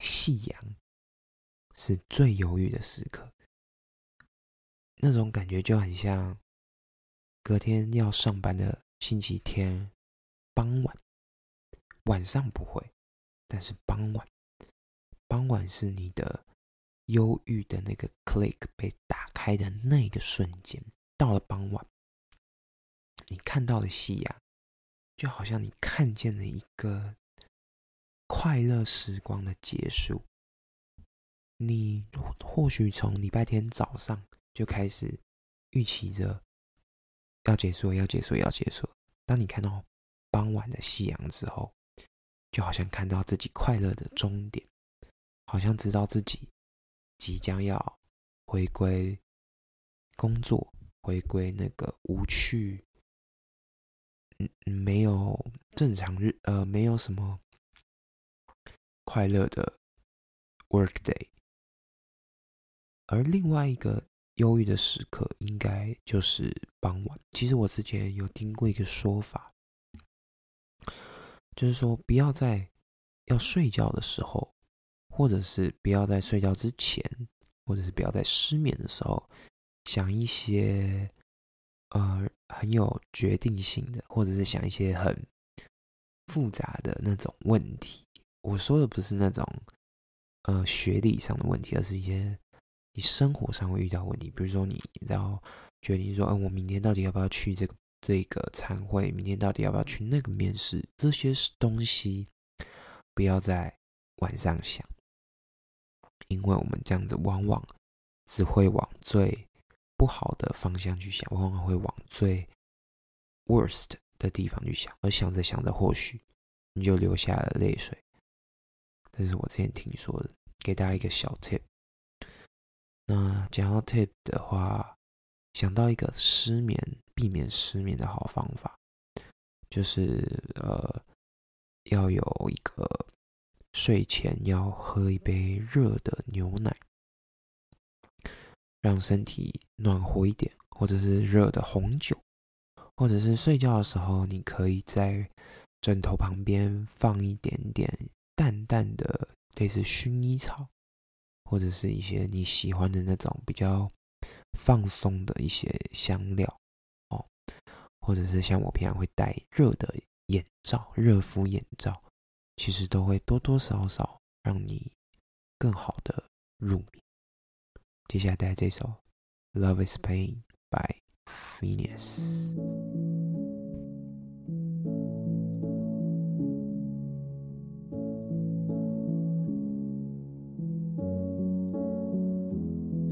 夕阳是最忧郁的时刻。那种感觉就很像隔天要上班的星期天傍晚，晚上不会，但是傍晚，傍晚是你的忧郁的那个 click 被打开的那个瞬间。到了傍晚，你看到了夕阳，就好像你看见了一个快乐时光的结束。你或许从礼拜天早上就开始预期着要结束，要结束，要结束。当你看到傍晚的夕阳之后，就好像看到自己快乐的终点，好像知道自己即将要回归工作，回归那个无趣，嗯，没有正常日，呃，没有什么快乐的 work day。而另外一个忧郁的时刻，应该就是傍晚。其实我之前有听过一个说法，就是说不要在要睡觉的时候，或者是不要在睡觉之前，或者是不要在失眠的时候，想一些呃很有决定性的，或者是想一些很复杂的那种问题。我说的不是那种呃学历上的问题，而是一些你生活上会遇到问题，比如说你要决定说，嗯、我明天到底要不要去这个这个餐会，明天到底要不要去那个面试，这些东西不要在晚上想，因为我们这样子往往只会往最不好的方向去想，往往会往最 worst 的地方去想，而想着想着，或许你就流下了泪水。这是我之前听说的，给大家一个小 tip。那讲到 tip 的话，想到一个失眠、避免失眠的好方法，就是呃，要有一个睡前要喝一杯热的牛奶，让身体暖和一点，或者是热的红酒，或者是睡觉的时候，你可以在枕头旁边放一点点淡淡的类似薰衣草。或者是一些你喜欢的那种比较放松的一些香料哦，或者是像我平常会戴热的眼罩、热敷眼罩，其实都会多多少少让你更好的入眠。接下来带来这首《Love Is Pain》by Phineas。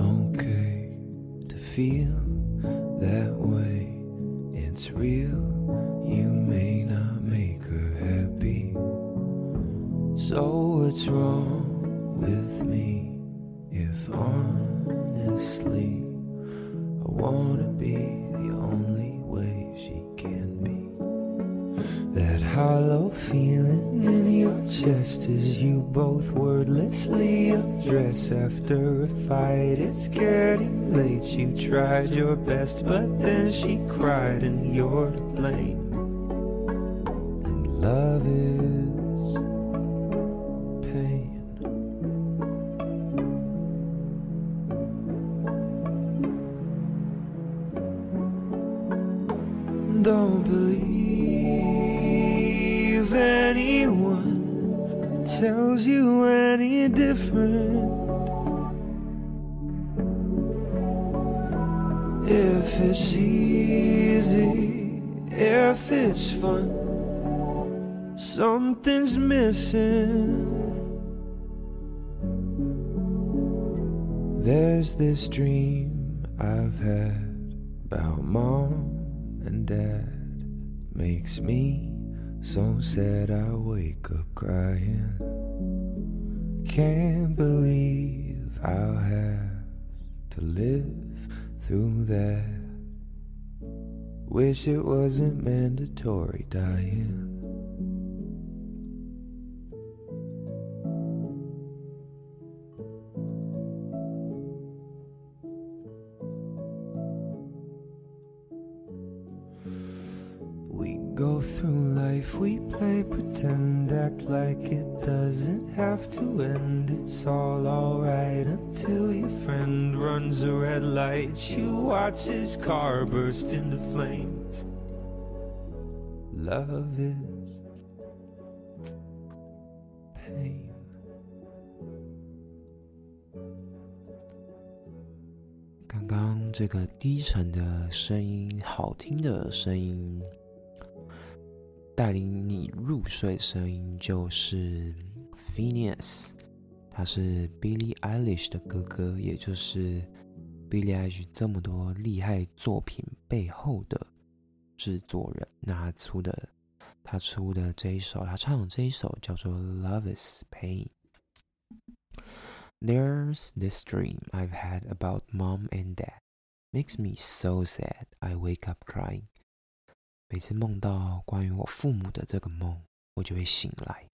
okay to feel that way. It's real, you may not make her happy. So what's wrong with me if honestly I wanna be the only way she can be? That hollow feeling chest as you both wordlessly undress after a fight. It's getting late, you tried your best, but then she cried and you're to blame. And love is pain. Don't believe tells you any different. If it's easy, if it's fun, something's missing. There's this dream I've had about mom and dad. Makes me so sad I wake up crying. Can't believe I'll have to live through that. Wish it wasn't mandatory dying. You watch his car burst into flames. Love is pain. 刚刚这个低沉的声音，好听的声音，带领你入睡的声音就是 Phineas，他是 Billie Eilish 的哥哥，也就是 Billie Eilish 这么多厉害作品背后的制作人。那他出的，他出的这一首，他唱的这一首叫做《Love Is Pain》。There's this dream I've had about mom and dad. Makes me so sad. I wake up crying. 每次梦到关于我父母的这个梦，我就会醒来。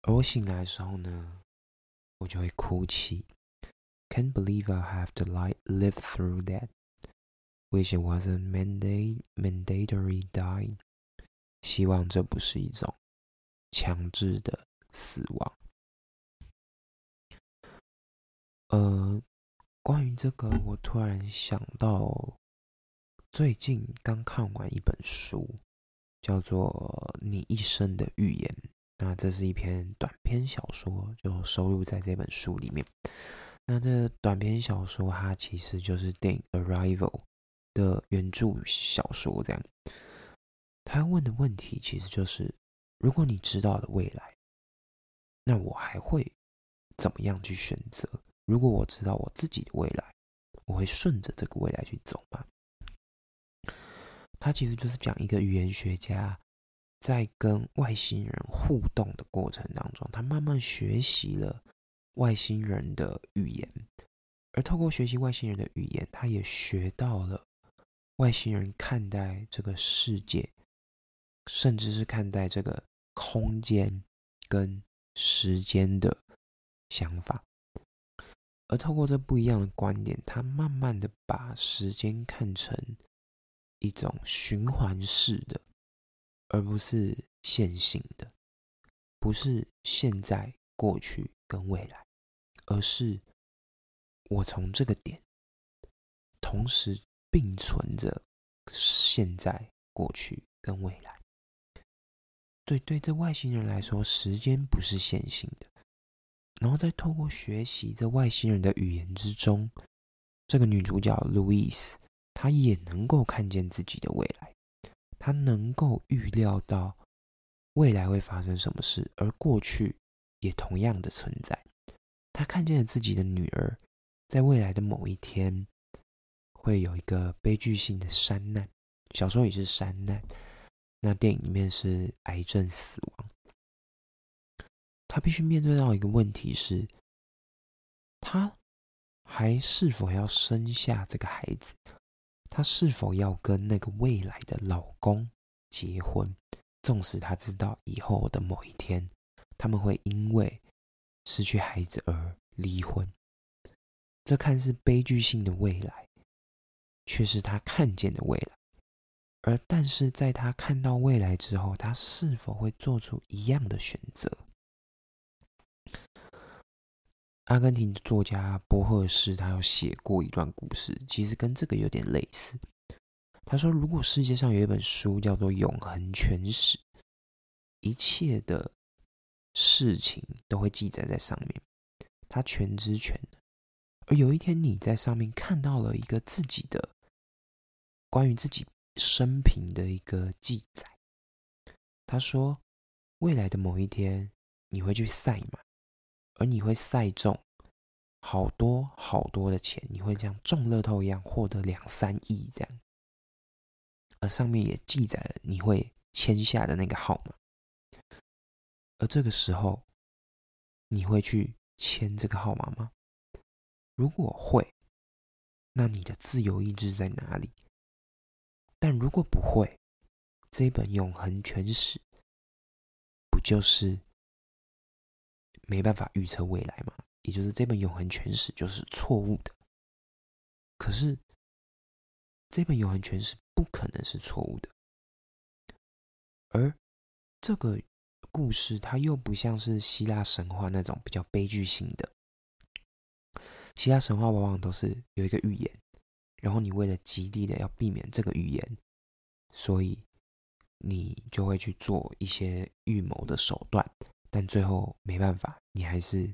而我醒来的时候呢，我就会哭泣。Can't believe I have to lie, live through that. Wish it wasn't mandate mandatory dying. 希望这不是一种强制的死亡。呃，关于这个，我突然想到，最近刚看完一本书，叫做《你一生的预言》。那这是一篇短篇小说，就收录在这本书里面。那这短篇小说，它其实就是电影《Arrival》的原著小说。这样，他问的问题其实就是：如果你知道了未来，那我还会怎么样去选择？如果我知道我自己的未来，我会顺着这个未来去走吗？他其实就是讲一个语言学家在跟外星人互动的过程当中，他慢慢学习了外星人的语言，而透过学习外星人的语言，他也学到了外星人看待这个世界，甚至是看待这个空间跟时间的想法。而透过这不一样的观点，他慢慢的把时间看成一种循环式的，而不是线性的，不是现在、过去跟未来，而是我从这个点同时并存着现在、过去跟未来。对对，这外星人来说，时间不是线性的。然后再透过学习这外星人的语言之中，这个女主角路易斯，她也能够看见自己的未来，她能够预料到未来会发生什么事，而过去也同样的存在。他看见了自己的女儿在未来的某一天会有一个悲剧性的山难，小时候也是山难，那电影里面是癌症死亡。他必须面对到一个问题是，他还是否要生下这个孩子？他是否要跟那个未来的老公结婚？纵使他知道以后的某一天，他们会因为失去孩子而离婚，这看似悲剧性的未来，却是他看见的未来。而但是在他看到未来之后，他是否会做出一样的选择？阿根廷的作家波赫士，他有写过一段故事，其实跟这个有点类似。他说，如果世界上有一本书叫做《永恒全史》，一切的事情都会记载在上面，他全知全能。而有一天，你在上面看到了一个自己的关于自己生平的一个记载。他说，未来的某一天，你会去赛马。而你会赛中好多好多的钱，你会像中乐透一样获得两三亿这样，而上面也记载了你会签下的那个号码，而这个时候你会去签这个号码吗？如果会，那你的自由意志在哪里？但如果不会，这本永恒全史不就是？没办法预测未来吗，也就是这本永恒全史就是错误的。可是这本永恒全史不可能是错误的，而这个故事它又不像是希腊神话那种比较悲剧性的。希腊神话往往都是有一个预言，然后你为了极力的要避免这个预言，所以你就会去做一些预谋的手段。但最后没办法，你还是，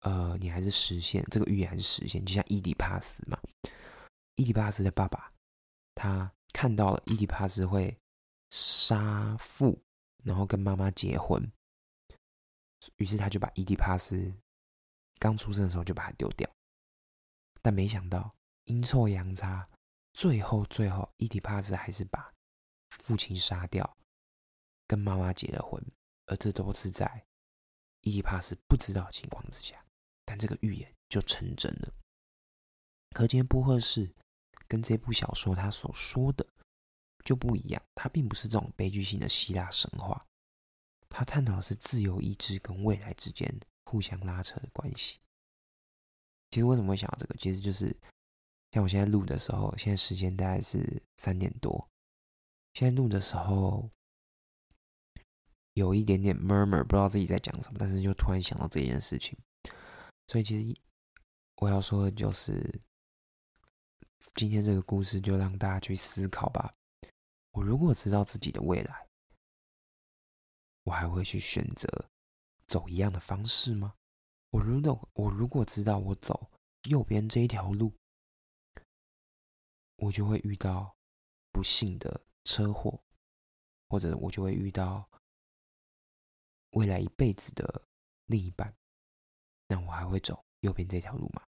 呃，你还是实现这个预言，还是实现。就像伊底帕斯嘛，伊底帕斯的爸爸，他看到了伊底帕斯会杀父，然后跟妈妈结婚，于是他就把伊底帕斯刚出生的时候就把他丢掉。但没想到阴错阳差，最后最后伊底帕斯还是把父亲杀掉，跟妈妈结了婚。而这都是在伊底帕斯不知道的情况之下，但这个预言就成真了。可见波赫士跟这部小说他所说的就不一样，它并不是这种悲剧性的希腊神话，他探讨的是自由意志跟未来之间互相拉扯的关系。其实为什么会想到这个？其实就是像我现在录的时候，现在时间大概是三点多，现在录的时候。有一点点 murmur，不知道自己在讲什么，但是就突然想到这件事情，所以其实我要说的就是，今天这个故事就让大家去思考吧。我如果知道自己的未来，我还会去选择走一样的方式吗？我如果我如果知道我走右边这一条路，我就会遇到不幸的车祸，或者我就会遇到。未来一辈子的另一半，那我还会走右边这条路吗？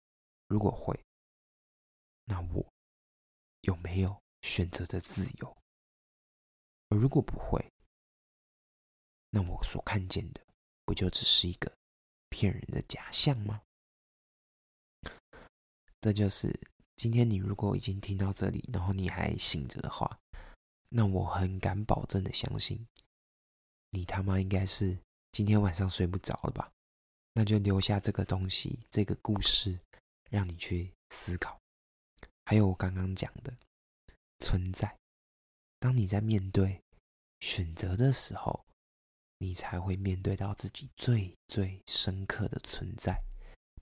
如果会，那我有没有选择的自由？而如果不会，那我所看见的不就只是一个骗人的假象吗？这就是今天你如果已经听到这里，然后你还醒着的话，那我很敢保证的相信，你他妈应该是。今天晚上睡不着了吧？那就留下这个东西，这个故事，让你去思考。还有我刚刚讲的存在，当你在面对选择的时候，你才会面对到自己最最深刻的存在，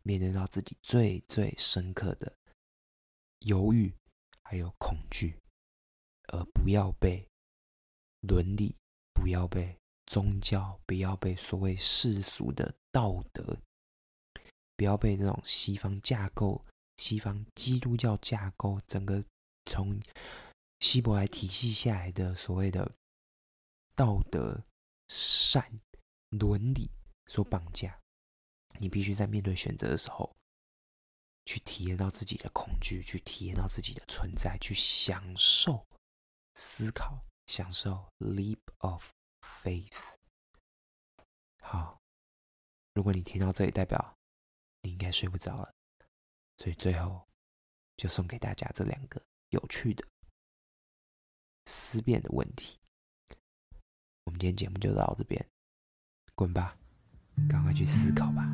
面对到自己最最深刻的犹豫，还有恐惧，而不要被伦理，不要被。宗教不要被所谓世俗的道德，不要被这种西方架构、西方基督教架构整个从希伯来体系下来的所谓的道德、善、伦理所绑架。你必须在面对选择的时候，去体验到自己的恐惧，去体验到自己的存在，去享受思考，享受 leap of faith。好，如果你听到这里，代表你应该睡不着了，所以最后就送给大家这两个有趣的思辨的问题。我们今天节目就到这边，滚吧，赶快去思考吧。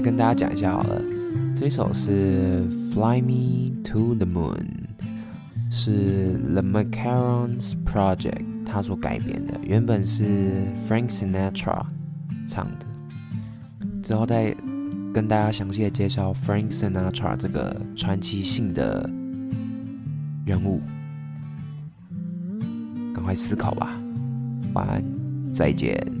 跟大家讲一下好了，这一首是《Fly Me to the Moon》，是 The Macarons Project 他所改编的，原本是 Frank Sinatra 唱的。之后再跟大家详细的介绍 Frank Sinatra 这个传奇性的人物。赶快思考吧，晚安，再见。